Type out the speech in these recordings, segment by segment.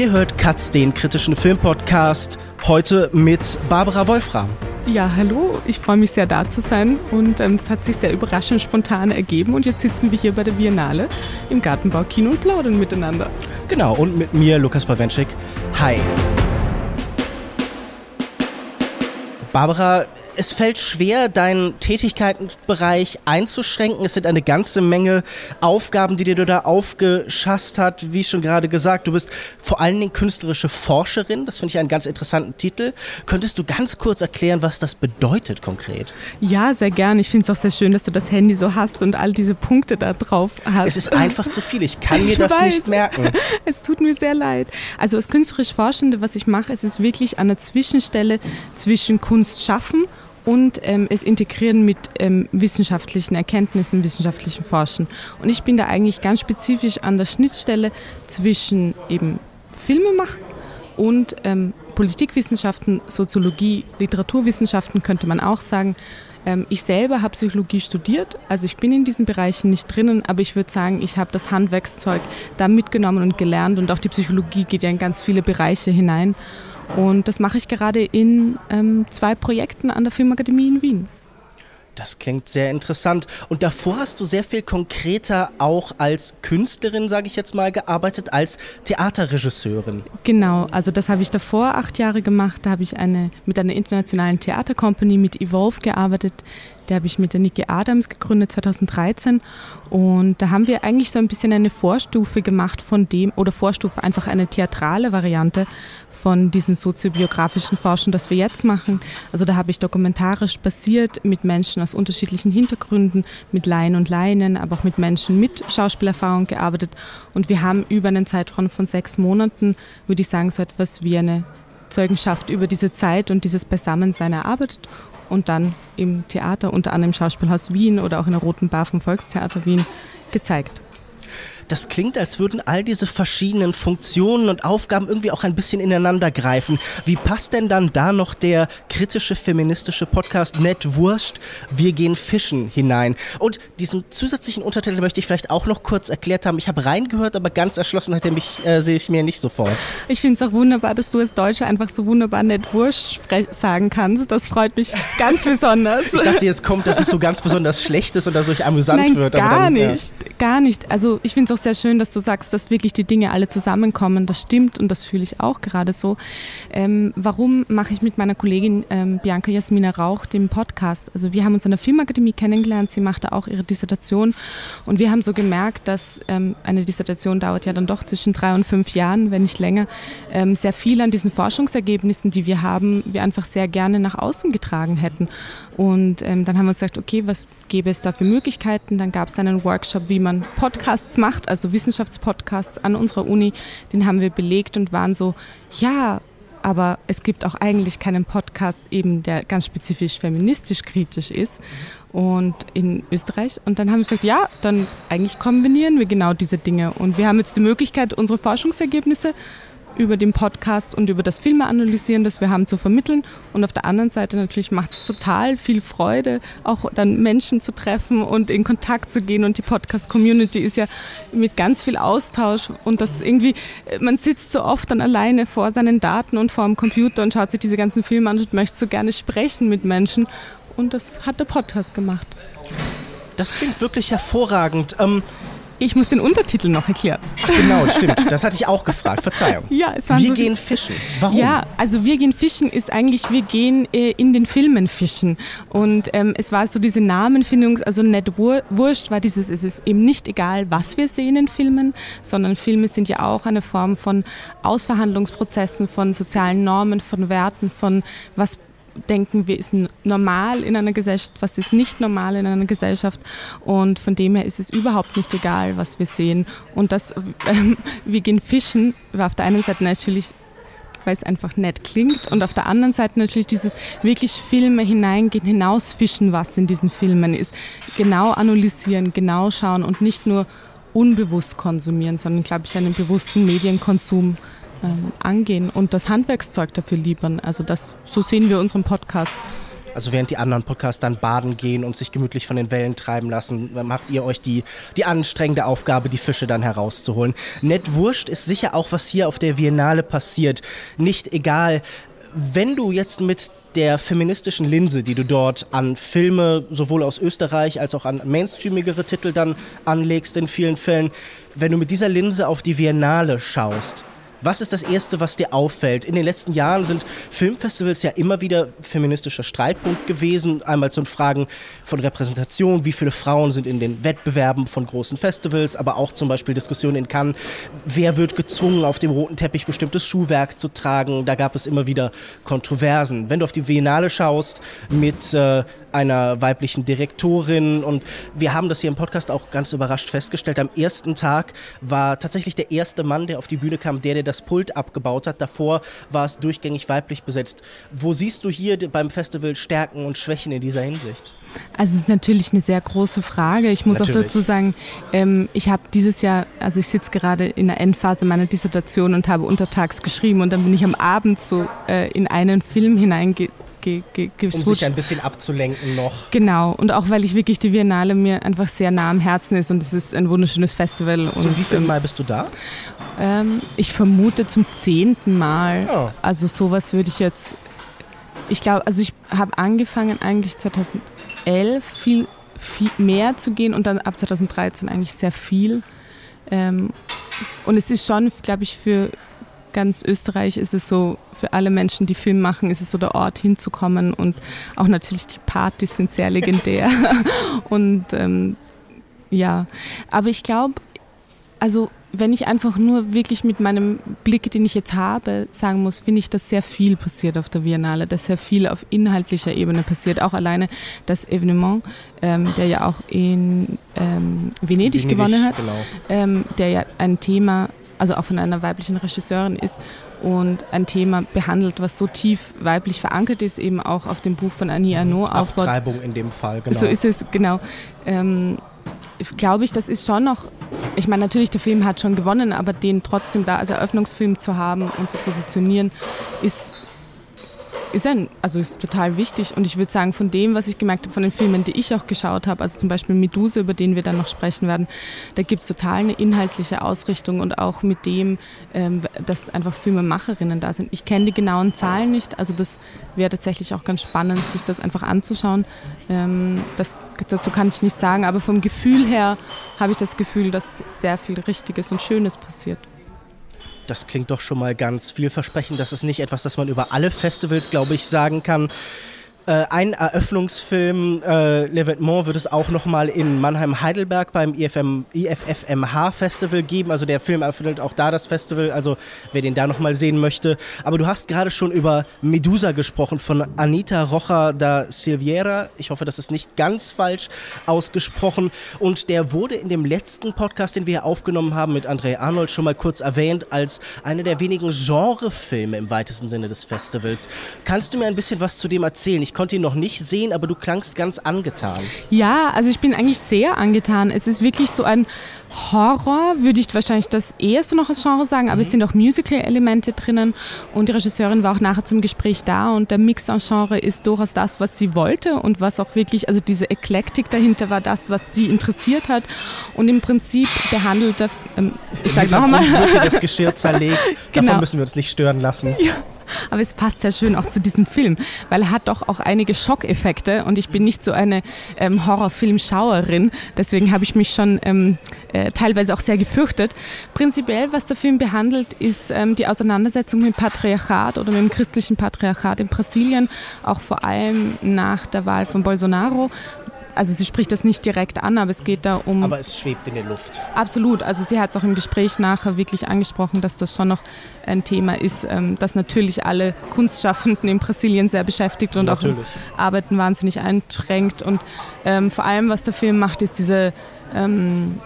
Ihr hört Katz, den kritischen Filmpodcast, heute mit Barbara Wolfram. Ja, hallo, ich freue mich sehr da zu sein und ähm, das hat sich sehr überraschend spontan ergeben und jetzt sitzen wir hier bei der Biennale im Gartenbaukino und plaudern miteinander. Genau, und mit mir, Lukas Bawenschik. Hi. Barbara, es fällt schwer, deinen Tätigkeitsbereich einzuschränken. Es sind eine ganze Menge Aufgaben, die dir du da aufgeschasst hast. Wie schon gerade gesagt, du bist vor allen Dingen künstlerische Forscherin. Das finde ich einen ganz interessanten Titel. Könntest du ganz kurz erklären, was das bedeutet konkret? Ja, sehr gerne. Ich finde es auch sehr schön, dass du das Handy so hast und all diese Punkte da drauf hast. Es ist einfach zu viel. Ich kann mir ich das weiß. nicht merken. Es tut mir sehr leid. Also als künstlerisch Forschende, was ich mache, es ist wirklich an der Zwischenstelle zwischen Kunst schaffen und ähm, es integrieren mit ähm, wissenschaftlichen Erkenntnissen, wissenschaftlichen Forschen. Und ich bin da eigentlich ganz spezifisch an der Schnittstelle zwischen eben Filme machen und ähm, Politikwissenschaften, Soziologie, Literaturwissenschaften könnte man auch sagen. Ähm, ich selber habe Psychologie studiert, also ich bin in diesen Bereichen nicht drinnen, aber ich würde sagen, ich habe das Handwerkszeug da mitgenommen und gelernt und auch die Psychologie geht ja in ganz viele Bereiche hinein. Und das mache ich gerade in ähm, zwei Projekten an der Filmakademie in Wien. Das klingt sehr interessant. Und davor hast du sehr viel konkreter auch als Künstlerin, sage ich jetzt mal, gearbeitet, als Theaterregisseurin. Genau, also das habe ich davor acht Jahre gemacht. Da habe ich eine, mit einer internationalen Theatercompany, mit Evolve gearbeitet. Der habe ich mit der Niki Adams gegründet 2013. Und da haben wir eigentlich so ein bisschen eine Vorstufe gemacht von dem, oder Vorstufe, einfach eine theatrale Variante von diesem soziobiografischen Forschen, das wir jetzt machen. Also da habe ich dokumentarisch basiert mit Menschen aus unterschiedlichen Hintergründen, mit Laien und Laien, aber auch mit Menschen mit Schauspielerfahrung gearbeitet. Und wir haben über einen Zeitraum von sechs Monaten, würde ich sagen, so etwas wie eine Zeugenschaft über diese Zeit und dieses Beisammensein erarbeitet und dann im Theater, unter anderem im Schauspielhaus Wien oder auch in der Roten Bar vom Volkstheater Wien gezeigt das klingt, als würden all diese verschiedenen Funktionen und Aufgaben irgendwie auch ein bisschen ineinander greifen. Wie passt denn dann da noch der kritische feministische Podcast Nett Wurst, wir gehen fischen hinein? Und diesen zusätzlichen Untertitel möchte ich vielleicht auch noch kurz erklärt haben. Ich habe reingehört, aber ganz erschlossen hat er mich, äh, sehe ich mir nicht sofort. Ich finde es auch wunderbar, dass du als Deutsche einfach so wunderbar Nett Wurst sagen kannst. Das freut mich ganz besonders. Ich dachte, jetzt kommt, dass es so ganz besonders schlecht ist und dass es euch amüsant Nein, wird. Gar dann, nicht, ja. gar nicht. Also ich finde es auch sehr schön, dass du sagst, dass wirklich die Dinge alle zusammenkommen. Das stimmt und das fühle ich auch gerade so. Ähm, warum mache ich mit meiner Kollegin ähm, Bianca Jasmina Rauch den Podcast? Also wir haben uns an der Filmakademie kennengelernt. Sie machte auch ihre Dissertation und wir haben so gemerkt, dass ähm, eine Dissertation dauert ja dann doch zwischen drei und fünf Jahren, wenn nicht länger. Ähm, sehr viel an diesen Forschungsergebnissen, die wir haben, wir einfach sehr gerne nach außen getragen hätten. Und ähm, dann haben wir uns gesagt, okay, was gäbe es da für Möglichkeiten? Dann gab es einen Workshop, wie man Podcasts macht, also Wissenschaftspodcasts an unserer Uni. Den haben wir belegt und waren so, ja, aber es gibt auch eigentlich keinen Podcast eben, der ganz spezifisch feministisch kritisch ist und in Österreich. Und dann haben wir gesagt, ja, dann eigentlich kombinieren wir genau diese Dinge. Und wir haben jetzt die Möglichkeit, unsere Forschungsergebnisse über den Podcast und über das Filme analysieren, das wir haben, zu vermitteln. Und auf der anderen Seite natürlich macht es total viel Freude, auch dann Menschen zu treffen und in Kontakt zu gehen. Und die Podcast-Community ist ja mit ganz viel Austausch und das irgendwie, man sitzt so oft dann alleine vor seinen Daten und vor dem Computer und schaut sich diese ganzen Filme an und möchte so gerne sprechen mit Menschen. Und das hat der Podcast gemacht. Das klingt wirklich hervorragend. Ähm ich muss den Untertitel noch erklären. Ach genau, stimmt. Das hatte ich auch gefragt. Verzeihung. Ja, es war Wir so gehen fischen. Warum? Ja, also wir gehen fischen ist eigentlich, wir gehen äh, in den Filmen fischen. Und ähm, es war so diese Namenfindung, also nicht wurscht war dieses, es ist eben nicht egal, was wir sehen in Filmen, sondern Filme sind ja auch eine Form von Ausverhandlungsprozessen, von sozialen Normen, von Werten, von was denken wir, ist normal in einer Gesellschaft, was ist nicht normal in einer Gesellschaft. Und von dem her ist es überhaupt nicht egal, was wir sehen. Und das, ähm, wir gehen fischen, war auf der einen Seite natürlich weil es einfach nett klingt und auf der anderen Seite natürlich dieses wirklich Filme hineingehen, hinausfischen, was in diesen Filmen ist. Genau analysieren, genau schauen und nicht nur unbewusst konsumieren, sondern, glaube ich, einen bewussten Medienkonsum ähm, angehen und das Handwerkszeug dafür liefern. Also das, so sehen wir unseren Podcast. Also während die anderen Podcasts dann baden gehen und sich gemütlich von den Wellen treiben lassen, macht ihr euch die, die anstrengende Aufgabe, die Fische dann herauszuholen. Nett wurscht ist sicher auch, was hier auf der Biennale passiert. Nicht egal, wenn du jetzt mit der feministischen Linse, die du dort an Filme sowohl aus Österreich als auch an mainstreamigere Titel dann anlegst in vielen Fällen, wenn du mit dieser Linse auf die Biennale schaust, was ist das Erste, was dir auffällt? In den letzten Jahren sind Filmfestivals ja immer wieder feministischer Streitpunkt gewesen. Einmal zu Fragen von Repräsentation, wie viele Frauen sind in den Wettbewerben von großen Festivals, aber auch zum Beispiel Diskussionen in Cannes, wer wird gezwungen, auf dem roten Teppich bestimmtes Schuhwerk zu tragen. Da gab es immer wieder Kontroversen. Wenn du auf die Biennale schaust mit äh, einer weiblichen Direktorin. Und wir haben das hier im Podcast auch ganz überrascht festgestellt. Am ersten Tag war tatsächlich der erste Mann, der auf die Bühne kam, der, der das Pult abgebaut hat. Davor war es durchgängig weiblich besetzt. Wo siehst du hier beim Festival Stärken und Schwächen in dieser Hinsicht? Also es ist natürlich eine sehr große Frage. Ich muss natürlich. auch dazu sagen, ähm, ich habe dieses Jahr, also ich sitze gerade in der Endphase meiner Dissertation und habe untertags geschrieben und dann bin ich am Abend so äh, in einen Film hineingegangen ge, ge, Um sich ein bisschen abzulenken noch. Genau, und auch weil ich wirklich die Biennale mir einfach sehr nah am Herzen ist und es ist ein wunderschönes Festival. Und so, wie viel Mal bist du da? Ähm, ich vermute zum zehnten Mal. Oh. Also sowas würde ich jetzt, ich glaube, also ich habe angefangen eigentlich 2011 viel, viel mehr zu gehen und dann ab 2013 eigentlich sehr viel. Ähm, und es ist schon, glaube ich, für ganz Österreich ist es so, für alle Menschen, die Film machen, ist es so der Ort hinzukommen und auch natürlich die Partys sind sehr legendär. und ähm, ja, aber ich glaube, also wenn ich einfach nur wirklich mit meinem Blick, den ich jetzt habe, sagen muss, finde ich, dass sehr viel passiert auf der Biennale, dass sehr viel auf inhaltlicher Ebene passiert. Auch alleine das Evenement, ähm, der ja auch in ähm, Venedig, Venedig, gewonnen hat, genau. ähm, der ja ein Thema also auch von einer weiblichen Regisseurin ist und ein Thema behandelt, was so tief weiblich verankert ist, eben auch auf dem Buch von Annie Arnaud aufbaut. Abtreibung in dem Fall, genau. So ist es, genau. Ähm, Glaube ich, das ist schon noch, ich meine, natürlich, der Film hat schon gewonnen, aber den trotzdem da als Eröffnungsfilm zu haben und zu positionieren, ist ist ein, also ist total wichtig und ich würde sagen, von dem, was ich gemerkt habe, von den Filmen, die ich auch geschaut habe, also zum Beispiel Medusa, über den wir dann noch sprechen werden, da gibt es total eine inhaltliche Ausrichtung und auch mit dem, ähm, dass einfach Filmemacherinnen da sind. Ich kenne die genauen Zahlen nicht, also das wäre tatsächlich auch ganz spannend, sich das einfach anzuschauen. Ähm, das, dazu kann ich nichts sagen, aber vom Gefühl her habe ich das Gefühl, dass sehr viel Richtiges und Schönes passiert das klingt doch schon mal ganz vielversprechend. Das ist nicht etwas, das man über alle Festivals, glaube ich, sagen kann. Äh, ein Eröffnungsfilm, äh, L'Evenement, wird es auch nochmal in Mannheim-Heidelberg beim IFM, IFFMH Festival geben. Also der Film eröffnet auch da das Festival, also wer den da nochmal sehen möchte. Aber du hast gerade schon über Medusa gesprochen von Anita Rocha da Silviera. Ich hoffe, das ist nicht ganz falsch ausgesprochen. Und der wurde in dem letzten Podcast, den wir aufgenommen haben mit André Arnold, schon mal kurz erwähnt als einer der wenigen Genrefilme im weitesten Sinne des Festivals. Kannst du mir ein bisschen was zu dem erzählen? Ich konnte ihn noch nicht sehen, aber du klangst ganz angetan. Ja, also ich bin eigentlich sehr angetan. Es ist wirklich so ein Horror, würde ich wahrscheinlich das erste noch als Genre sagen, aber mhm. es sind auch Musical-Elemente drinnen und die Regisseurin war auch nachher zum Gespräch da und der Mix an Genre ist durchaus das, was sie wollte und was auch wirklich, also diese Eklektik dahinter war das, was sie interessiert hat und im Prinzip behandelt, ähm, ich sage nochmal. das Geschirr zerlegt, genau. davon müssen wir uns nicht stören lassen. Ja. Aber es passt sehr schön auch zu diesem Film, weil er hat doch auch einige Schockeffekte und ich bin nicht so eine ähm, Horrorfilmschauerin. Deswegen habe ich mich schon ähm, äh, teilweise auch sehr gefürchtet. Prinzipiell, was der Film behandelt, ist ähm, die Auseinandersetzung mit dem Patriarchat oder mit dem christlichen Patriarchat in Brasilien, auch vor allem nach der Wahl von Bolsonaro also sie spricht das nicht direkt an, aber es geht da um. Aber es schwebt in der Luft. Absolut. Also sie hat es auch im Gespräch nachher wirklich angesprochen, dass das schon noch ein Thema ist, ähm, das natürlich alle Kunstschaffenden in Brasilien sehr beschäftigt und natürlich. auch Arbeiten wahnsinnig einschränkt. Und ähm, vor allem, was der Film macht, ist diese ähm,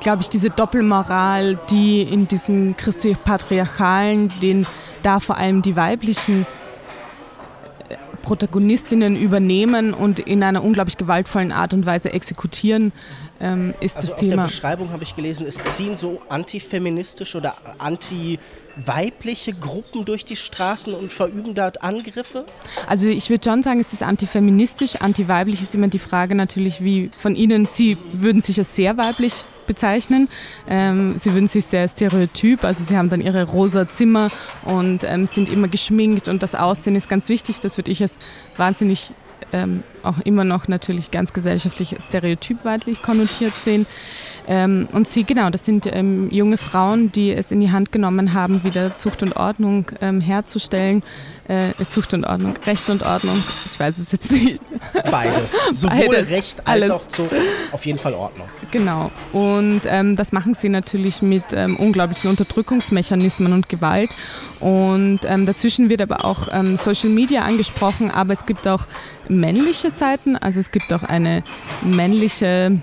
glaube ich, diese Doppelmoral, die in diesem christlich-patriarchalen, den da vor allem die weiblichen Protagonistinnen übernehmen und in einer unglaublich gewaltvollen Art und Weise exekutieren, ähm, ist also das aus Thema. der Beschreibung habe ich gelesen, es ziehen so antifeministische oder anti-weibliche Gruppen durch die Straßen und verüben dort Angriffe? Also ich würde schon sagen, es ist antifeministisch. Antiweiblich ist immer die Frage natürlich, wie von Ihnen, Sie würden sich als sehr weiblich bezeichnen. Ähm, sie würden sich sehr stereotyp, also sie haben dann ihre rosa Zimmer und ähm, sind immer geschminkt und das Aussehen ist ganz wichtig. Das würde ich als wahnsinnig ähm, auch immer noch natürlich ganz gesellschaftlich stereotypweitlich konnotiert sehen. Ähm, und sie, genau, das sind ähm, junge Frauen, die es in die Hand genommen haben, wieder Zucht und Ordnung ähm, herzustellen. Äh, Zucht und Ordnung, Recht und Ordnung, ich weiß es jetzt nicht. Beides. Sowohl Beides. Recht als Alles. auch Zucht. Auf jeden Fall Ordnung. Genau. Und ähm, das machen sie natürlich mit ähm, unglaublichen Unterdrückungsmechanismen und Gewalt. Und dazwischen wird aber auch Social Media angesprochen, aber es gibt auch männliche Seiten. Also es gibt auch eine männliche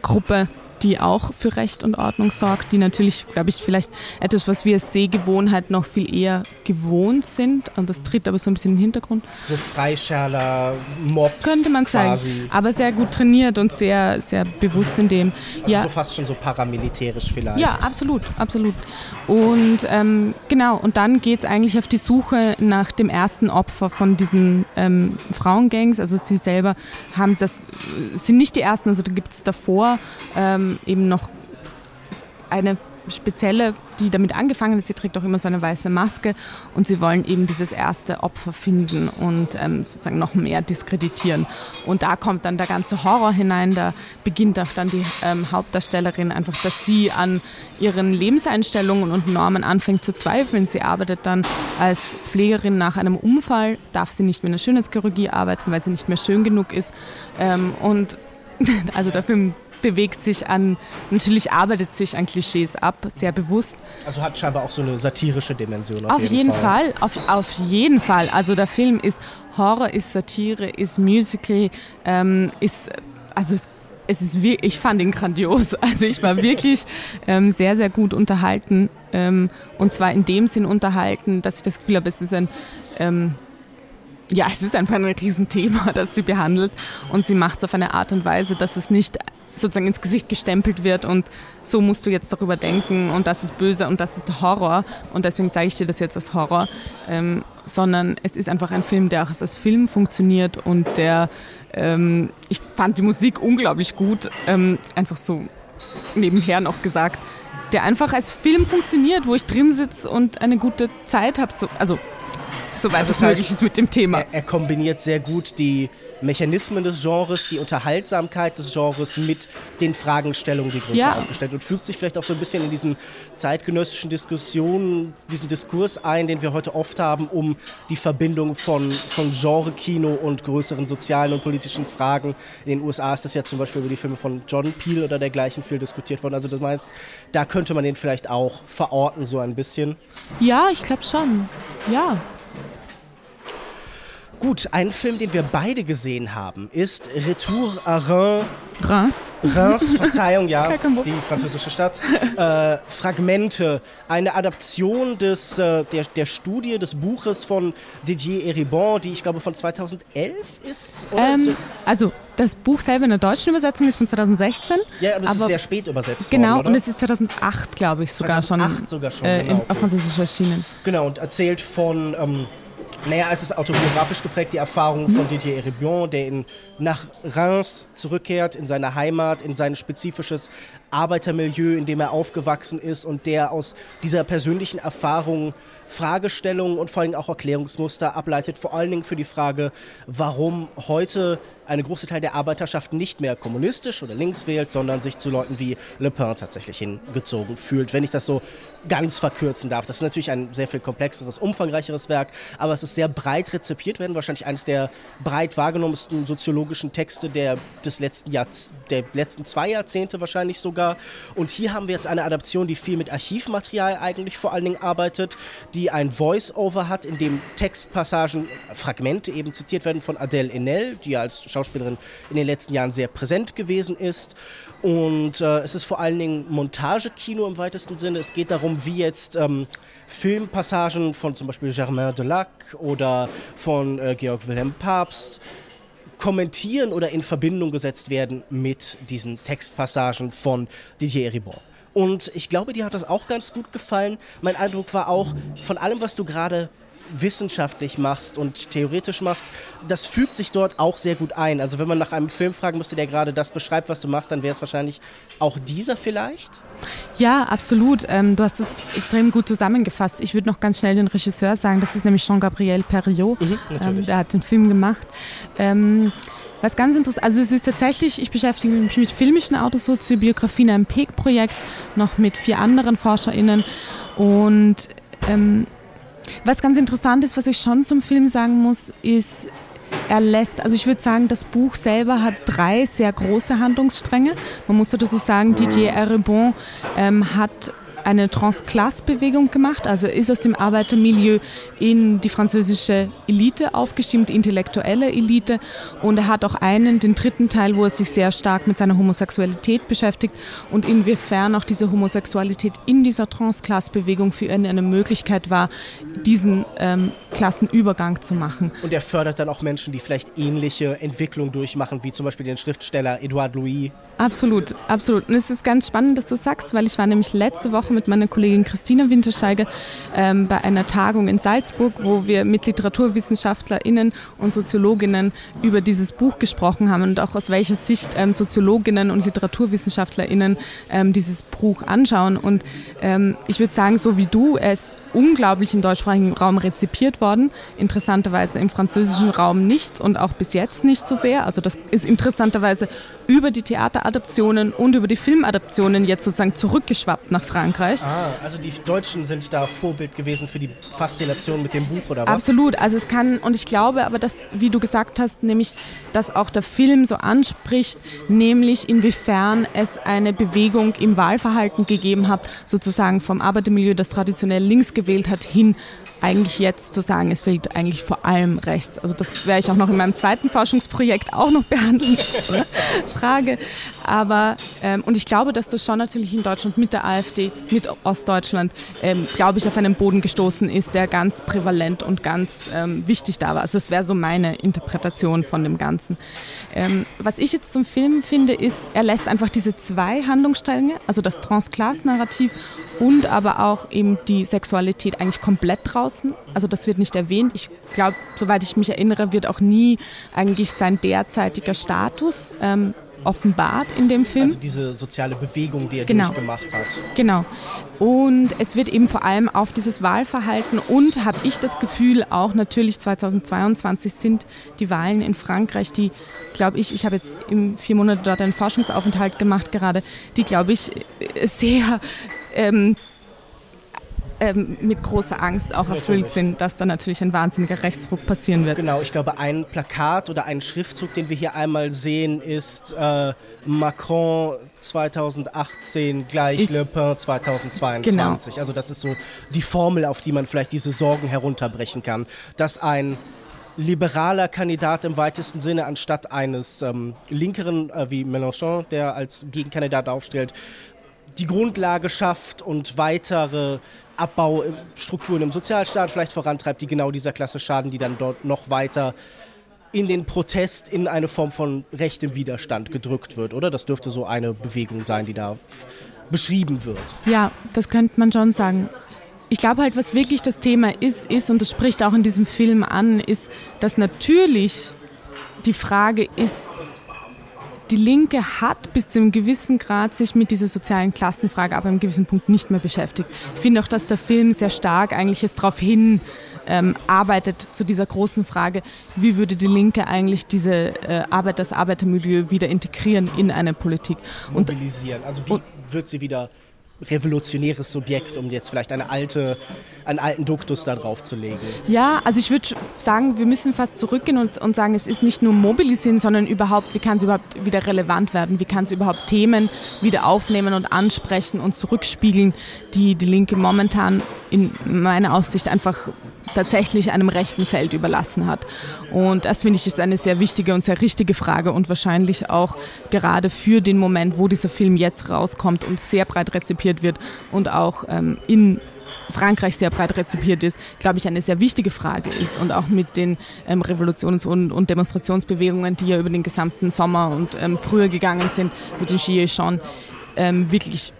Gruppe, die auch für Recht und Ordnung sorgt, die natürlich, glaube ich, vielleicht etwas, was wir als Sehgewohnheit noch viel eher gewohnt sind. Und das tritt aber so ein bisschen in den Hintergrund. So Freischärler, Mobs Könnte man quasi. sagen. Aber sehr gut trainiert und sehr, sehr bewusst in dem. Also ja. so fast schon so paramilitärisch vielleicht. Ja, absolut, absolut. Und ähm, genau, und dann geht es eigentlich auf die Suche nach dem ersten Opfer von diesen ähm, Frauengangs. Also sie selber haben das, sind nicht die ersten, also da gibt es davor ähm, eben noch eine spezielle, die damit angefangen hat. Sie trägt auch immer so eine weiße Maske und sie wollen eben dieses erste Opfer finden und ähm, sozusagen noch mehr diskreditieren. Und da kommt dann der ganze Horror hinein. Da beginnt auch dann die ähm, Hauptdarstellerin einfach, dass sie an ihren Lebenseinstellungen und Normen anfängt zu zweifeln. Sie arbeitet dann als Pflegerin nach einem Unfall, darf sie nicht mehr in der Schönheitschirurgie arbeiten, weil sie nicht mehr schön genug ist. Ähm, und also der Film bewegt sich an, natürlich arbeitet sich an Klischees ab, sehr bewusst. Also hat scheinbar auch so eine satirische Dimension. Auf, Auf jeden Fall, auf, auf jeden Fall. Also der Film ist Horror, ist Satire, ist Musical, ähm, ist, also es, es ist wirklich, ich fand ihn grandios. Also ich war wirklich ähm, sehr, sehr gut unterhalten. Ähm, und zwar in dem Sinn unterhalten, dass ich das Gefühl habe, es ist ein, ähm, ja, es ist einfach ein Riesenthema, das sie behandelt. Und sie macht es auf eine Art und Weise, dass es nicht sozusagen ins Gesicht gestempelt wird und so musst du jetzt darüber denken und das ist böse und das ist der Horror und deswegen zeige ich dir das jetzt als Horror, ähm, sondern es ist einfach ein Film, der auch als Film funktioniert und der, ähm, ich fand die Musik unglaublich gut, ähm, einfach so nebenher noch gesagt, der einfach als Film funktioniert, wo ich drin sitze und eine gute Zeit habe, so, also soweit Also es möglich ist mit dem Thema. Er, er kombiniert sehr gut die Mechanismen des Genres, die Unterhaltsamkeit des Genres mit den Fragestellungen, die Größe Ja. aufgestellt und fügt sich vielleicht auch so ein bisschen in diesen zeitgenössischen Diskussionen, diesen Diskurs ein, den wir heute oft haben, um die Verbindung von, von Genre-Kino und größeren sozialen und politischen Fragen. In den USA ist das ja zum Beispiel über die Filme von John Peel oder dergleichen viel diskutiert worden. Also du meinst, da könnte man den vielleicht auch verorten, so ein bisschen. Ja, ich glaube schon. Ja. Gut, ein Film, den wir beide gesehen haben, ist Retour à Reims. Reims. Reims, Verzeihung, ja, die französische Stadt. Äh, Fragmente, eine Adaption des, äh, der, der Studie des Buches von Didier Eribon, die ich glaube von 2011 ist. Oder ist Ähm, also das Buch selber in der deutschen Übersetzung ist von 2016. ja, aber es ist aber- sehr spät übersetzt Genau, worden, und es ist 2008, glaube ich, sogar 2008 schon, sogar schon, äh, genau, in, auf. Französisch erschienen. Genau, und erzählt von, ähm, naja, es ist autobiografisch geprägt, die Erfahrung von Didier Eribon, der in, nach Reims zurückkehrt, in seine Heimat, in sein spezifisches Arbeitermilieu, in dem er aufgewachsen ist und der aus dieser persönlichen Erfahrung Fragestellungen und vor allem auch Erklärungsmuster ableitet, vor allen Dingen für die Frage, warum heute eine große Teil der Arbeiterschaft nicht mehr kommunistisch oder links wählt, sondern sich zu Leuten wie Le Pen tatsächlich hingezogen fühlt, wenn ich das so ganz verkürzen darf. Das ist natürlich ein sehr viel komplexeres, umfangreicheres Werk, aber es ist sehr breit rezipiert werden, wahrscheinlich eines der breit wahrgenommensten soziologischen Texte der, des letzten Jahrz der letzten zwei Jahrzehnte wahrscheinlich sogar. Und hier haben wir jetzt eine Adaption, die viel mit Archivmaterial eigentlich vor allen Dingen arbeitet, die ein Voice-Over hat, in dem Textpassagen, Fragmente eben zitiert werden von Adele Enel, die ja als Schauspielerin in den letzten Jahren sehr präsent gewesen ist. Und äh, es ist vor allen Dingen Montagekino im weitesten Sinne. Es geht darum, wie jetzt ähm, Filmpassagen von zum Beispiel Germain Delac oder von äh, Georg Wilhelm Papst kommentieren oder in Verbindung gesetzt werden mit diesen Textpassagen von Didier Ribon. Und ich glaube, dir hat das auch ganz gut gefallen. Mein Eindruck war auch, von allem, was du gerade wissenschaftlich machst und theoretisch machst, das fügt sich dort auch sehr gut ein. Also wenn man nach einem Film fragen müsste, der gerade das beschreibt, was du machst, dann wäre es wahrscheinlich auch dieser vielleicht? Ja, absolut. Ähm, du hast es extrem gut zusammengefasst. Ich würde noch ganz schnell den Regisseur sagen, das ist nämlich Jean-Gabriel Perriot. Mhm, ähm, der hat den Film gemacht. Ähm, was ganz interessant, also es ist tatsächlich, ich beschäftige mich mit filmischen Autosoziobiografien, einem PEG-Projekt, noch mit vier anderen ForscherInnen und ähm, was ganz interessant ist, was ich schon zum Film sagen muss, ist, er lässt, also ich würde sagen, das Buch selber hat drei sehr große Handlungsstränge. Man muss dazu sagen, Didier Erebon ähm, hat eine Transklasse-Bewegung gemacht, also ist aus dem Arbeitermilieu in die französische Elite aufgestimmt, intellektuelle Elite. Und er hat auch einen, den dritten Teil, wo er sich sehr stark mit seiner Homosexualität beschäftigt und inwiefern auch diese Homosexualität in dieser Transklasse-Bewegung für ihn eine Möglichkeit war, diesen ähm, Klassenübergang zu machen. Und er fördert dann auch Menschen, die vielleicht ähnliche Entwicklungen durchmachen, wie zum Beispiel den Schriftsteller Edouard Louis. Absolut, absolut. Und es ist ganz spannend, dass du sagst, weil ich war nämlich letzte Woche mit meiner Kollegin Christina Wintersteiger ähm, bei einer Tagung in Salzburg, wo wir mit LiteraturwissenschaftlerInnen und Soziologinnen über dieses Buch gesprochen haben und auch aus welcher Sicht ähm, Soziologinnen und LiteraturwissenschaftlerInnen ähm, dieses Buch anschauen. Und ähm, ich würde sagen, so wie du, es unglaublich im deutschsprachigen Raum rezipiert worden. Interessanterweise im französischen Raum nicht und auch bis jetzt nicht so sehr. Also das ist interessanterweise über die Theateradaptionen und über die Filmadaptionen jetzt sozusagen zurückgeschwappt nach Frankreich. Ah, also die Deutschen sind da Vorbild gewesen für die Faszination mit dem Buch oder was? Absolut. Also es kann, und ich glaube aber, dass, wie du gesagt hast, nämlich, dass auch der Film so anspricht, nämlich inwiefern es eine Bewegung im Wahlverhalten gegeben hat, sozusagen vom Arbeitermilieu, das traditionell links gewählt hat, hin eigentlich jetzt zu sagen, es fehlt eigentlich vor allem rechts. Also das werde ich auch noch in meinem zweiten Forschungsprojekt auch noch behandeln. Frage. Aber ähm, und ich glaube, dass das schon natürlich in Deutschland mit der AfD, mit Ostdeutschland, ähm, glaube ich, auf einen Boden gestoßen ist, der ganz prävalent und ganz ähm, wichtig da war. Also das wäre so meine Interpretation von dem Ganzen. Ähm, was ich jetzt zum Film finde, ist, er lässt einfach diese zwei Handlungsstränge, also das Transklass-Narrativ und aber auch eben die Sexualität eigentlich komplett draußen. Also das wird nicht erwähnt. Ich glaube, soweit ich mich erinnere, wird auch nie eigentlich sein derzeitiger Status ähm, offenbart in dem Film. Also diese soziale Bewegung, die er genau. durchgemacht hat. Genau. Und es wird eben vor allem auf dieses Wahlverhalten und habe ich das Gefühl, auch natürlich 2022 sind die Wahlen in Frankreich, die, glaube ich, ich habe jetzt im vier Monate dort einen Forschungsaufenthalt gemacht gerade, die, glaube ich, sehr ähm, ähm, mit großer Angst auch erfüllt sind, dass da natürlich ein wahnsinniger Rechtsruck passieren wird. Genau, ich glaube, ein Plakat oder ein Schriftzug, den wir hier einmal sehen, ist äh, Macron 2018 gleich ist, Le Pen 2022. Genau. Also das ist so die Formel, auf die man vielleicht diese Sorgen herunterbrechen kann, dass ein liberaler Kandidat im weitesten Sinne anstatt eines ähm, linkeren äh, wie Mélenchon, der als Gegenkandidat aufstellt, die Grundlage schafft und weitere Abbaustrukturen im Sozialstaat vielleicht vorantreibt, die genau dieser Klasse schaden, die dann dort noch weiter in den Protest, in eine Form von rechtem Widerstand gedrückt wird, oder? Das dürfte so eine Bewegung sein, die da beschrieben wird. Ja, das könnte man schon sagen. Ich glaube halt, was wirklich das Thema ist, ist, und das spricht auch in diesem Film an, ist, dass natürlich die Frage ist, die Linke hat bis zu einem gewissen Grad sich mit dieser sozialen Klassenfrage ab einem gewissen Punkt nicht mehr beschäftigt. Ich finde auch, dass der Film sehr stark eigentlich es darauf hin ähm, arbeitet zu dieser großen Frage, wie würde die Linke eigentlich diese äh, Arbeit, das Arbeitermilieu wieder integrieren in eine Politik. Und, Mobilisieren. Also wie wird sie wieder revolutionäres Subjekt, um jetzt vielleicht eine alte, einen alten Duktus da drauf zu legen. Ja, also ich würde sagen, wir müssen fast zurückgehen und, und sagen, es ist nicht nur mobilisieren, sondern überhaupt, wie kann es überhaupt wieder relevant werden? Wie kann es überhaupt Themen wieder aufnehmen und ansprechen und zurückspiegeln, die die Linke momentan in meiner Aussicht einfach tatsächlich einem rechten Feld überlassen hat. Und das finde ich ist eine sehr wichtige und sehr richtige Frage und wahrscheinlich auch gerade für den Moment, wo dieser Film jetzt rauskommt und sehr breit rezipiert wird und auch ähm, in Frankreich sehr breit rezipiert ist, glaube ich, eine sehr wichtige Frage ist und auch mit den ähm, Revolutions- und, und, Demonstrationsbewegungen, die ja über den gesamten Sommer und ähm, früher gegangen sind, mit den Gilets schon ähm, wirklich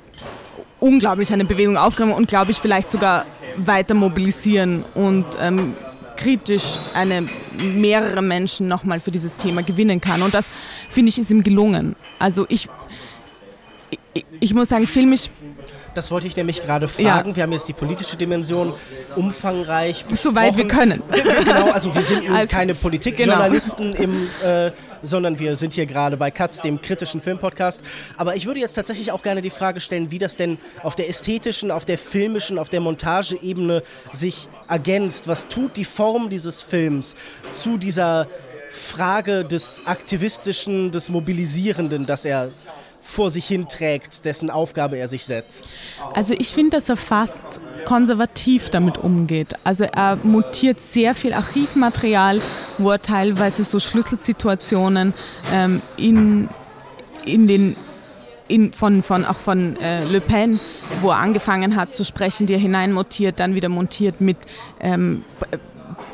unglaublich eine Bewegung aufgreifen und glaube ich vielleicht sogar weiter mobilisieren und ähm, kritisch eine mehrere Menschen nochmal für dieses Thema gewinnen kann. Und das finde ich ist ihm gelungen. Also ich, ich, ich muss sagen, filmisch das wollte ich nämlich gerade fragen. Ja. Wir haben jetzt die politische Dimension umfangreich besprochen. Soweit wir können. Genau, also wir sind also, keine Politikjournalisten, genau. äh, sondern wir sind hier gerade bei Katz, dem kritischen Filmpodcast. Aber ich würde jetzt tatsächlich auch gerne die Frage stellen, wie das denn auf der ästhetischen, auf der filmischen, auf der Montageebene sich ergänzt. Was tut die Form dieses Films zu dieser Frage des Aktivistischen, des Mobilisierenden, das er vor sich hinträgt, dessen Aufgabe er sich setzt? Also ich finde, dass er fast konservativ damit umgeht. Also er mutiert sehr viel Archivmaterial, wo er teilweise so Schlüsselsituationen ähm, in, in den in, von, von, auch von äh, Le Pen, wo er angefangen hat zu sprechen, die er hineinmontiert, dann wieder montiert mit ähm,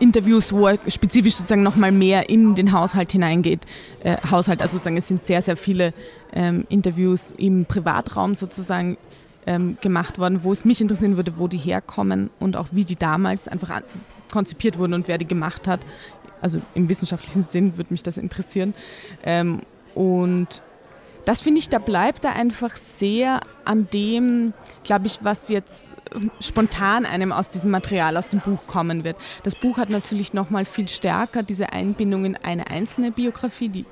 Interviews, wo er spezifisch sozusagen nochmal mehr in den Haushalt hineingeht. Äh, Haushalt, also sozusagen, es sind sehr, sehr viele ähm, Interviews im Privatraum sozusagen ähm, gemacht worden, wo es mich interessieren würde, wo die herkommen und auch wie die damals einfach konzipiert wurden und wer die gemacht hat. Also im wissenschaftlichen Sinn würde mich das interessieren. Ähm, und das finde ich, da bleibt er einfach sehr an dem, glaube ich, was jetzt spontan einem aus diesem Material, aus dem Buch kommen wird. Das Buch hat natürlich nochmal viel stärker diese Einbindung in eine einzelne Biografie, die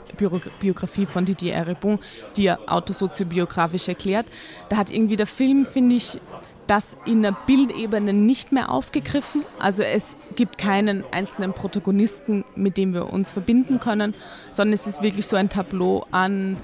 Biografie von Didier Eribon, die er autosoziobiografisch erklärt. Da hat irgendwie der Film, finde ich, das in der Bildebene nicht mehr aufgegriffen. Also es gibt keinen einzelnen Protagonisten, mit dem wir uns verbinden können, sondern es ist wirklich so ein Tableau an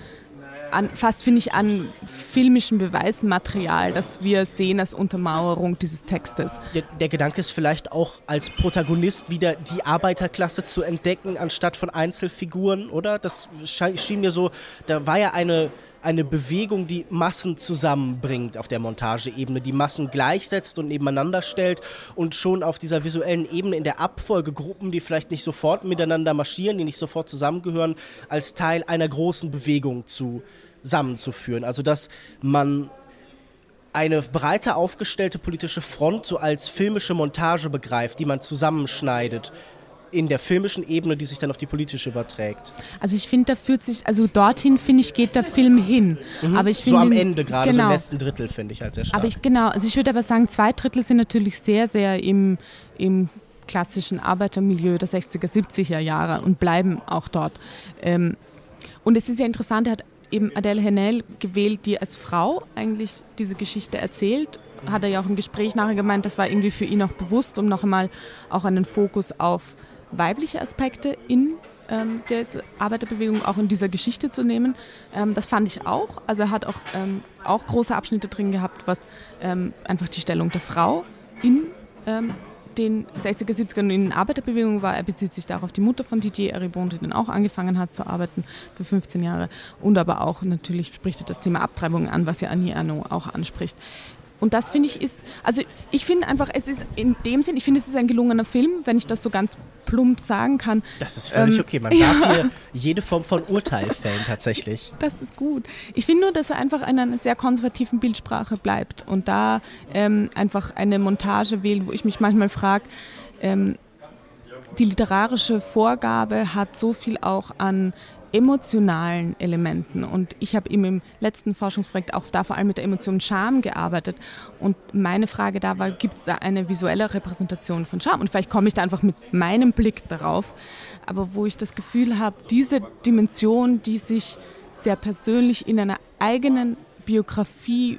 an, fast finde ich an filmischem Beweismaterial, das wir sehen als Untermauerung dieses Textes. Der, der, Gedanke ist vielleicht auch als Protagonist wieder die Arbeiterklasse zu entdecken, anstatt von Einzelfiguren, oder? Das schien mir so, da war ja eine eine Bewegung, die Massen zusammenbringt auf der Montageebene, die Massen gleichsetzt und nebeneinander stellt und schon auf dieser visuellen Ebene in der Abfolge Gruppen, die vielleicht nicht sofort miteinander marschieren, die nicht sofort zusammengehören, als Teil einer großen Bewegung zu zusammenzuführen. Also dass man eine breiter aufgestellte politische Front so als filmische Montage begreift, die man zusammenschneidet in der filmischen Ebene, die sich dann auf die politische überträgt. Also ich finde, da führt sich, also dorthin finde ich, geht der Film hin. Mhm. Aber ich find, so am Ende gerade, genau. so im genau. letzten Drittel finde ich halt sehr stark. Aber ich, genau, also ich würde aber sagen, zwei Drittel sind natürlich sehr, sehr im, im klassischen Arbeitermilieu der 60er, 70er Jahre und bleiben auch dort. Ähm, und es ist ja interessant, er hat eben Adele Henel gewählt, die als Frau eigentlich diese Geschichte erzählt. Hat er ja auch im Gespräch nachher gemeint, das war irgendwie für ihn auch bewusst, um noch einmal auch einen Fokus auf weibliche Aspekte in ähm, der Arbeiterbewegung auch in dieser Geschichte zu nehmen. Ähm, das fand ich auch. Also er hat auch, ähm, auch große Abschnitte drin gehabt, was ähm, einfach die Stellung der Frau in ähm, den 60er, 70er in den Arbeiterbewegungen war. Er bezieht sich da auch auf die Mutter von Didier Eribon, die dann auch angefangen hat zu arbeiten für 15 Jahre. Und aber auch natürlich spricht er das Thema Abtreibung an, was ja Annie Arnaud auch anspricht. Und das finde ich ist, also ich finde einfach, es ist in dem Sinn, ich finde, es ist ein gelungener Film, wenn ich das so ganz plump sagen kann. Das ist völlig ähm, okay. Man darf ja. hier jede Form von Urteil fällen, tatsächlich. Das ist gut. Ich finde nur, dass er einfach in einer sehr konservativen Bildsprache bleibt und da ähm, einfach eine Montage wählt, wo ich mich manchmal frage, ähm, die literarische Vorgabe hat so viel auch an emotionalen Elementen. Und ich habe eben im letzten Forschungsprojekt auch da vor allem mit der Emotion Scham gearbeitet. Und meine Frage da war, gibt es da eine visuelle Repräsentation von Scham? Und vielleicht komme ich da einfach mit meinem Blick darauf. Aber wo ich das Gefühl habe, diese Dimension, die sich sehr persönlich in einer eigenen Biografie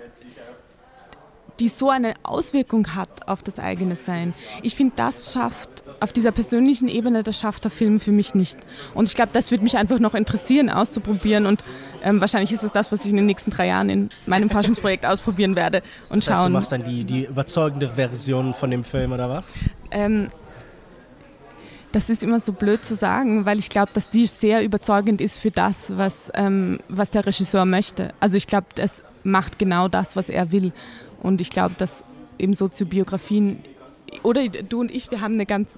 die so eine Auswirkung hat auf das eigene Sein. Ich finde, das schafft auf dieser persönlichen Ebene, das schafft der Film für mich nicht. Und ich glaube, das würde mich einfach noch interessieren, auszuprobieren. Und ähm, wahrscheinlich ist es das, was ich in den nächsten drei Jahren in meinem Forschungsprojekt ausprobieren werde und schauen. Das heißt, du machst dann die, die überzeugende Version von dem Film oder was? Ähm, das ist immer so blöd zu sagen, weil ich glaube, dass die sehr überzeugend ist für das, was, ähm, was der Regisseur möchte. Also ich glaube, das macht genau das, was er will. Und ich glaube, dass eben Soziobiografien oder du und ich, wir haben eine ganz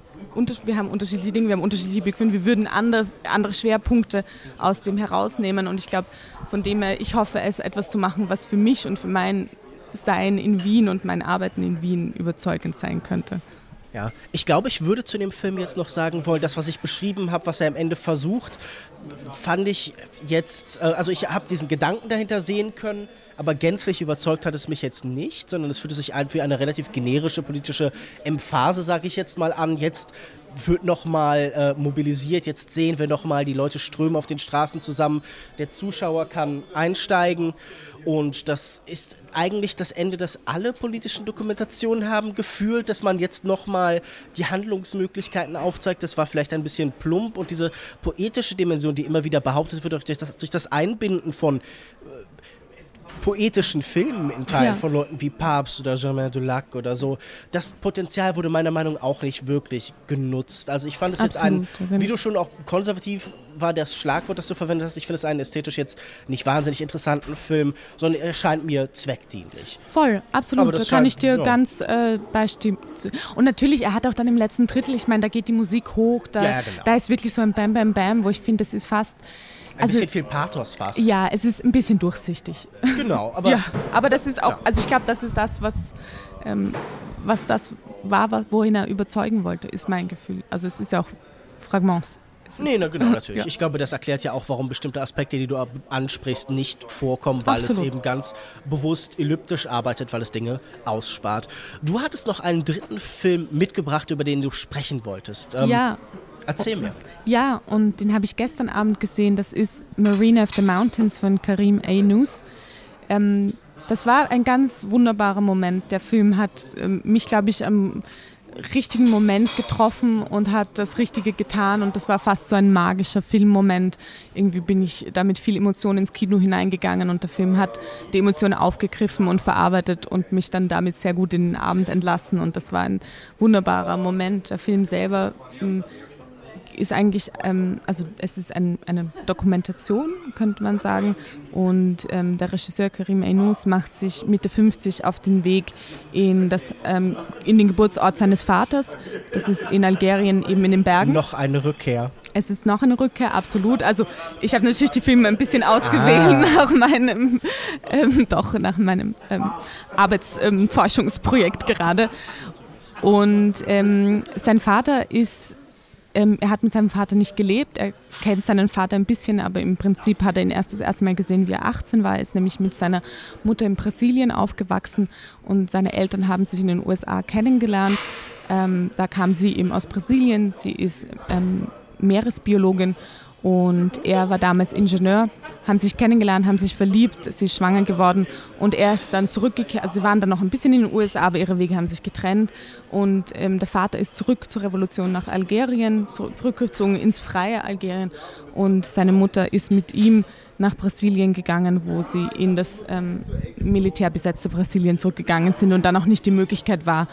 wir haben unterschiedliche Dinge, wir haben unterschiedliche Begriffe, wir würden andere, andere Schwerpunkte aus dem herausnehmen und ich glaube, von dem her, ich hoffe, es etwas zu machen, was für mich und für mein Sein in Wien und mein Arbeiten in Wien überzeugend sein könnte. Ja, ich glaube, ich würde zu dem Film jetzt noch sagen wollen, das, was ich beschrieben habe, was er am Ende versucht, fand ich jetzt, äh, also ich habe diesen Gedanken dahinter sehen können, aber gänzlich überzeugt hat es mich jetzt nicht, sondern es fühlte sich ein wie eine relativ generische politische Emphase, sage ich jetzt mal an. Jetzt wird nochmal äh, mobilisiert, jetzt sehen wir nochmal, die Leute strömen auf den Straßen zusammen, der Zuschauer kann einsteigen und das ist eigentlich das Ende, das alle politischen Dokumentationen haben gefühlt, dass man jetzt nochmal die Handlungsmöglichkeiten aufzeigt. Das war vielleicht ein bisschen plump und diese poetische Dimension, die immer wieder behauptet wird, durch das, durch das Einbinden von äh, poetischen Filmen in Teilen ja. von Leuten wie Papst oder Germain Dulac oder so. Das Potenzial wurde meiner Meinung nach auch nicht wirklich genutzt. Also ich fand es Absolut, jetzt ein, wie du schon auch konservativ war das Schlagwort, das du verwendet hast. Ich finde es einen ästhetisch jetzt nicht wahnsinnig interessanten Film, sondern er scheint mir zweckdienlich. Voll, absolut. Da kann scheint, ich dir ja. ganz äh, beistimmen. Und natürlich, er hat auch dann im letzten Drittel, ich meine, da geht die Musik hoch, da, ja, genau. da ist wirklich so ein Bam Bam Bam, wo ich finde, das ist fast ein also, bisschen viel Pathos fast. Ja, es ist ein bisschen durchsichtig. Genau, aber. ja, aber das ist auch, ja. also ich glaube, das ist das, was, ähm, was das war, wohin er überzeugen wollte, ist mein Gefühl. Also es ist ja auch Fragments. Nee, na, genau, natürlich. Ja. Ich glaube, das erklärt ja auch, warum bestimmte Aspekte, die du ansprichst, nicht vorkommen, weil Absolut. es eben ganz bewusst elliptisch arbeitet, weil es Dinge ausspart. Du hattest noch einen dritten Film mitgebracht, über den du sprechen wolltest. Ähm, ja. Erzähl mir. Ja, und den habe ich gestern Abend gesehen. Das ist Marina of the Mountains von Karim Aynous. Ähm, das war ein ganz wunderbarer Moment. Der Film hat ähm, mich, glaube ich, am richtigen Moment getroffen und hat das Richtige getan. Und das war fast so ein magischer Filmmoment. Irgendwie bin ich da mit viel Emotion ins Kino hineingegangen und der Film hat die Emotionen aufgegriffen und verarbeitet und mich dann damit sehr gut in den Abend entlassen. Und das war ein wunderbarer Moment. Der Film selber ähm, ist eigentlich, ähm, also es ist ein, eine Dokumentation, könnte man sagen. Und ähm, der Regisseur Karim Aynous macht sich Mitte 50 auf den Weg in, das, ähm, in den Geburtsort seines Vaters. Das ist in Algerien, eben in den Bergen. Noch eine Rückkehr. Es ist noch eine Rückkehr, absolut. Also ich habe natürlich die Filme ein bisschen ausgewählt ah. nach meinem, ähm, doch nach meinem ähm, Arbeitsforschungsprojekt gerade. Und ähm, sein Vater ist ähm, er hat mit seinem Vater nicht gelebt. Er kennt seinen Vater ein bisschen, aber im Prinzip hat er ihn erst das erste Mal gesehen, wie er 18 war. Er ist nämlich mit seiner Mutter in Brasilien aufgewachsen und seine Eltern haben sich in den USA kennengelernt. Ähm, da kam sie eben aus Brasilien. Sie ist ähm, Meeresbiologin und er war damals Ingenieur, haben sich kennengelernt, haben sich verliebt, sie ist schwanger geworden und er ist dann zurückgekehrt, also sie waren dann noch ein bisschen in den USA, aber ihre Wege haben sich getrennt und ähm, der Vater ist zurück zur Revolution nach Algerien, zurückgezogen ins freie Algerien und seine Mutter ist mit ihm nach Brasilien gegangen, wo sie in das ähm, militärbesetzte Brasilien zurückgegangen sind und dann auch nicht die Möglichkeit war,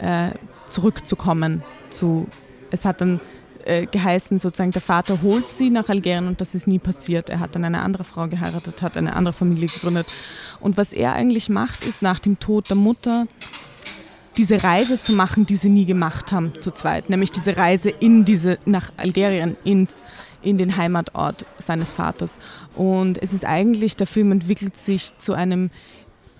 äh, zurückzukommen. Zu, es hat dann äh, geheißen, sozusagen der Vater holt sie nach Algerien und das ist nie passiert. Er hat dann eine andere Frau geheiratet, hat eine andere Familie gegründet. Und was er eigentlich macht, ist nach dem Tod der Mutter diese Reise zu machen, die sie nie gemacht haben zu zweit, nämlich diese Reise in diese nach Algerien ins in den Heimatort seines Vaters. Und es ist eigentlich, der Film entwickelt sich zu einem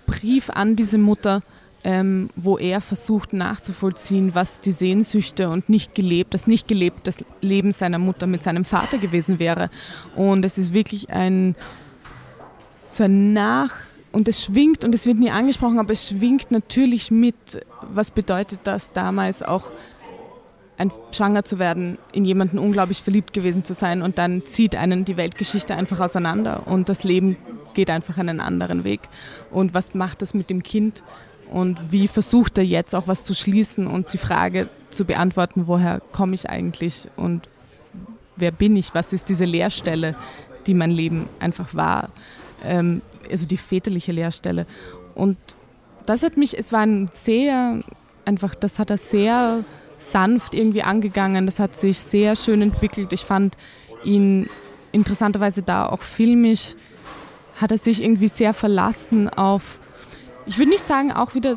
Brief an diese Mutter, ähm, wo er versucht nachzuvollziehen, was die Sehnsüchte und nicht gelebt, das nicht gelebte Leben seiner Mutter mit seinem Vater gewesen wäre. Und es ist wirklich ein so ein Nach und es schwingt und es wird nie angesprochen, aber es schwingt natürlich mit, was bedeutet das damals auch ein, schwanger zu werden, in jemanden unglaublich verliebt gewesen zu sein und dann zieht einen die Weltgeschichte einfach auseinander und das Leben geht einfach einen anderen Weg. Und was macht das mit dem Kind? Und wie versucht er jetzt auch was zu schließen und die Frage zu beantworten, woher komme ich eigentlich und wer bin ich, was ist diese Leerstelle, die mein Leben einfach war, ähm, also die väterliche Leerstelle. Und das hat mich, es war ein sehr, einfach, das hat er sehr sanft irgendwie angegangen, das hat sich sehr schön entwickelt. Ich fand ihn interessanterweise da auch filmisch, hat er sich irgendwie sehr verlassen auf ich würde nicht sagen, auch wieder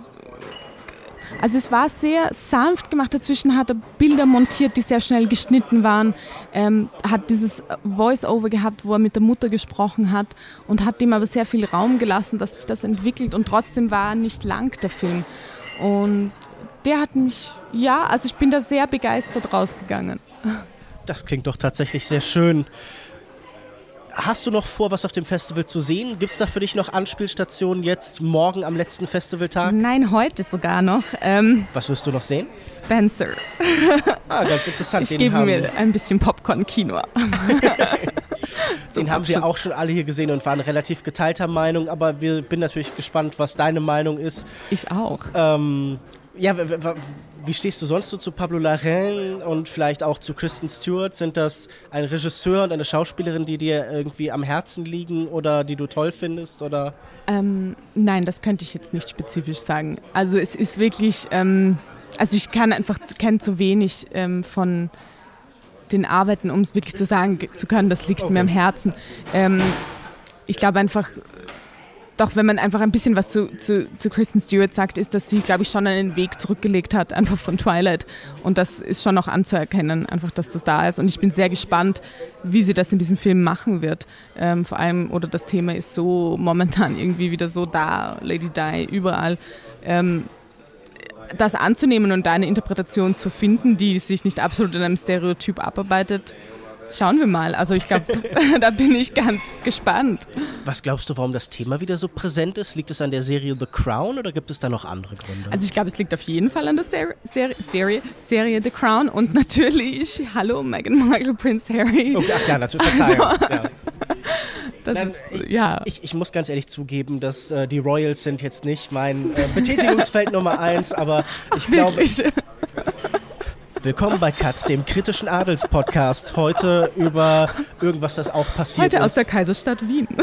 Also es war sehr sanft gemacht. Dazwischen hat er Bilder montiert, die sehr schnell geschnitten waren. Ähm, hat dieses Voice-Over gehabt, wo er mit der Mutter gesprochen hat und hat ihm aber sehr viel Raum gelassen, dass sich das entwickelt. Und trotzdem war er nicht lang, der Film. Und der hat mich, ja, also ich bin da sehr begeistert rausgegangen. Das klingt doch tatsächlich sehr schön. Hast du noch vor, was auf dem Festival zu sehen? Gibt es da für dich noch Anspielstationen jetzt morgen am letzten Festivaltag? Nein, heute sogar noch. Ähm, was wirst du noch sehen? Spencer. ah, ganz interessant. Ich Den gebe mir ein bisschen Popcorn-Kino. Den haben wir auch schon alle hier gesehen und waren relativ geteilter Meinung, aber wir bin natürlich gespannt, was deine Meinung ist. Ich auch. Ähm, ja, wie stehst du sonst so zu Pablo Larraín und vielleicht auch zu Kristen Stewart? Sind das ein Regisseur und eine Schauspielerin, die dir irgendwie am Herzen liegen oder die du toll findest? Oder? Ähm, nein, das könnte ich jetzt nicht spezifisch sagen. Also es ist wirklich, ähm, also ich kann einfach, kenne zu wenig ähm, von den Arbeiten, um es wirklich zu sagen zu können, das liegt okay. mir am Herzen. Ähm, ich glaube einfach, doch, wenn man einfach ein bisschen was zu, zu, zu Kristen Stewart sagt, ist, dass sie, glaube ich, schon einen Weg zurückgelegt hat, einfach von Twilight. Und das ist schon noch anzuerkennen, einfach, dass das da ist. Und ich bin sehr gespannt, wie sie das in diesem Film machen wird. Ähm, vor allem, oder das Thema ist so momentan irgendwie wieder so da, Lady Di, überall. Ähm, das anzunehmen und da eine Interpretation zu finden, die sich nicht absolut in einem Stereotyp abarbeitet, Schauen wir mal. Also ich glaube, da bin ich ganz gespannt. Was glaubst du, warum das Thema wieder so präsent ist? Liegt es an der Serie The Crown oder gibt es da noch andere Gründe? Also ich glaube, es liegt auf jeden Fall an der Ser Ser Serie, Serie The Crown und natürlich, hallo, Meghan Markle, Prince Harry. Okay, ach ja, natürlich, Verzeihung. Also, ja. Nein, ist, ja. Ich, ich, muss ganz ehrlich zugeben, dass äh, die Royals sind jetzt nicht mein äh, Betätigungsfeld Nummer eins, aber ich glaube... Willkommen bei Katz, dem kritischen Adels-Podcast. Heute über irgendwas, das auch passiert Heute ist. Heute aus der Kaiserstadt Wien.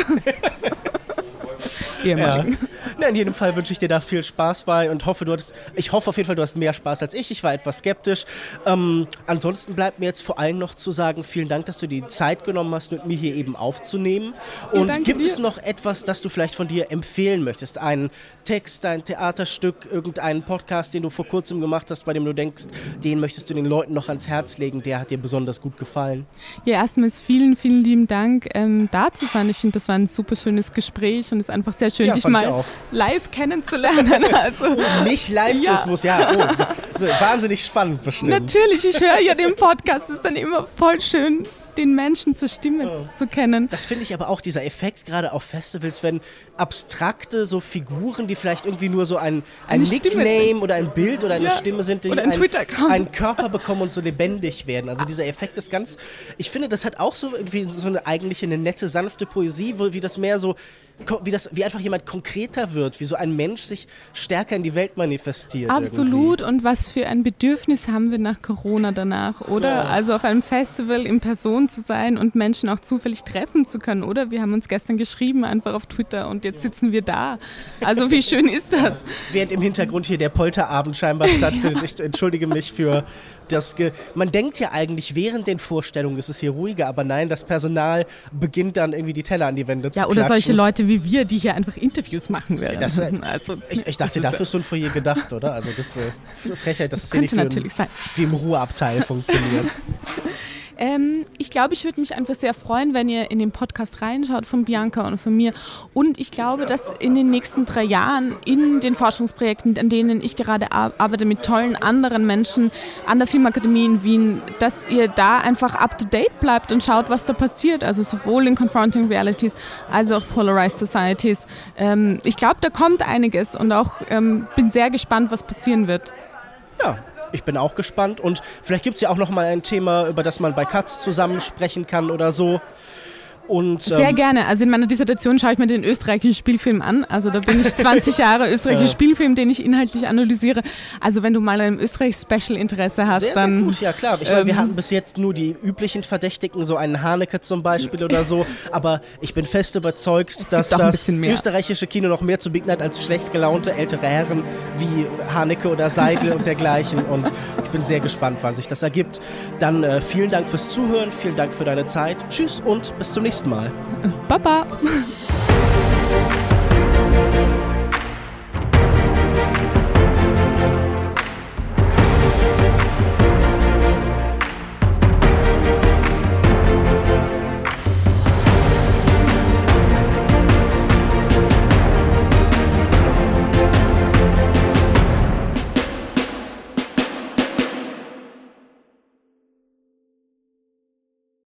ehemaligen. Ja. Na, in jedem Fall wünsche ich dir da viel Spaß bei und hoffe, du hattest, ich hoffe auf jeden Fall, du hast mehr Spaß als ich. Ich war etwas skeptisch. Ähm, ansonsten bleibt mir jetzt vor allem noch zu sagen, vielen Dank, dass du die Zeit genommen hast, mit mir hier eben aufzunehmen. Und ja, gibt dir. es noch etwas, das du vielleicht von dir empfehlen möchtest? Einen Text, ein Theaterstück, irgendeinen Podcast, den du vor kurzem gemacht hast, bei dem du denkst, den möchtest du den Leuten noch ans Herz legen, der hat dir besonders gut gefallen? Ja, erstmals vielen, vielen lieben Dank, ähm, da zu sein. Ich finde, das war ein super schönes Gespräch und es ist einfach sehr schön, ja, dich mal live kennenzulernen. Also, oh, mich live, ja. muss ja. Oh, so, wahnsinnig spannend bestimmt. Natürlich, ich höre ja den Podcast, ist dann immer voll schön den Menschen zur Stimme oh. zu kennen. Das finde ich aber auch dieser Effekt gerade auf Festivals, wenn abstrakte so Figuren, die vielleicht irgendwie nur so ein, ein Nickname oder ein Bild oder eine ja. Stimme sind, die ein ein, einen Körper bekommen und so lebendig werden. Also dieser Effekt ist ganz, ich finde, das hat auch so irgendwie so eine eigentlich eine nette, sanfte Poesie, wo, wie das mehr so wie, das, wie einfach jemand konkreter wird, wie so ein Mensch sich stärker in die Welt manifestiert. Absolut. Irgendwie. Und was für ein Bedürfnis haben wir nach Corona danach, oder? Ja. Also auf einem Festival in Person zu sein und Menschen auch zufällig treffen zu können, oder? Wir haben uns gestern geschrieben, einfach auf Twitter und jetzt sitzen wir da. Also wie schön ist das? Ja. Während im Hintergrund hier der Polterabend scheinbar stattfindet. Ich entschuldige mich für das man denkt ja eigentlich während den Vorstellungen ist es hier ruhiger, aber nein, das Personal beginnt dann irgendwie die Teller an die Wände ja, zu Ja, oder solche Leute wie wir, die hier einfach Interviews machen werden. Das, äh, also, ich, ich dachte, dafür ist so ein Foyer gedacht, oder? Also das äh, Frechheit, das, das könnte natürlich sein. wie im Ruheabteil funktioniert. Ähm, ich glaube, ich würde mich einfach sehr freuen, wenn ihr in den Podcast reinschaut von Bianca und von mir. Und ich glaube, dass in den nächsten drei Jahren in den Forschungsprojekten, an denen ich gerade arbeite, mit tollen anderen Menschen an der Filmakademie in Wien, dass ihr da einfach up to date bleibt und schaut, was da passiert. Also sowohl in Confronting Realities als auch Polarized Societies. Ähm, ich glaube, da kommt einiges und auch ähm, bin sehr gespannt, was passieren wird. Ja, ich bin auch gespannt und vielleicht gibt es ja auch noch mal ein Thema, über das man bei Katz zusammen sprechen kann oder so. Und, Sehr ähm, gerne. Also in meiner Dissertation schaue ich mir den österreichischen Spielfilm an. Also da bin ich 20 Jahre österreichischer Spielfilm, den ich inhaltlich analysiere. Also wenn du mal ein Österreich-Special-Interesse hast, sehr, dann... Sehr gut, ja klar. Ich ähm, meine, wir hatten bis jetzt nur die üblichen Verdächtigen, so einen Haneke zum Beispiel oder so. Aber ich bin fest überzeugt, dass das österreichische Kino noch mehr zu bieten hat als schlecht gelaunte ältere Herren wie Haneke oder Seidel und dergleichen. Und ich bin sehr gespannt, wann sich das ergibt. Dann äh, vielen Dank fürs Zuhören, vielen Dank für deine Zeit. Tschüss und bis zum nächsten Mal. Baba.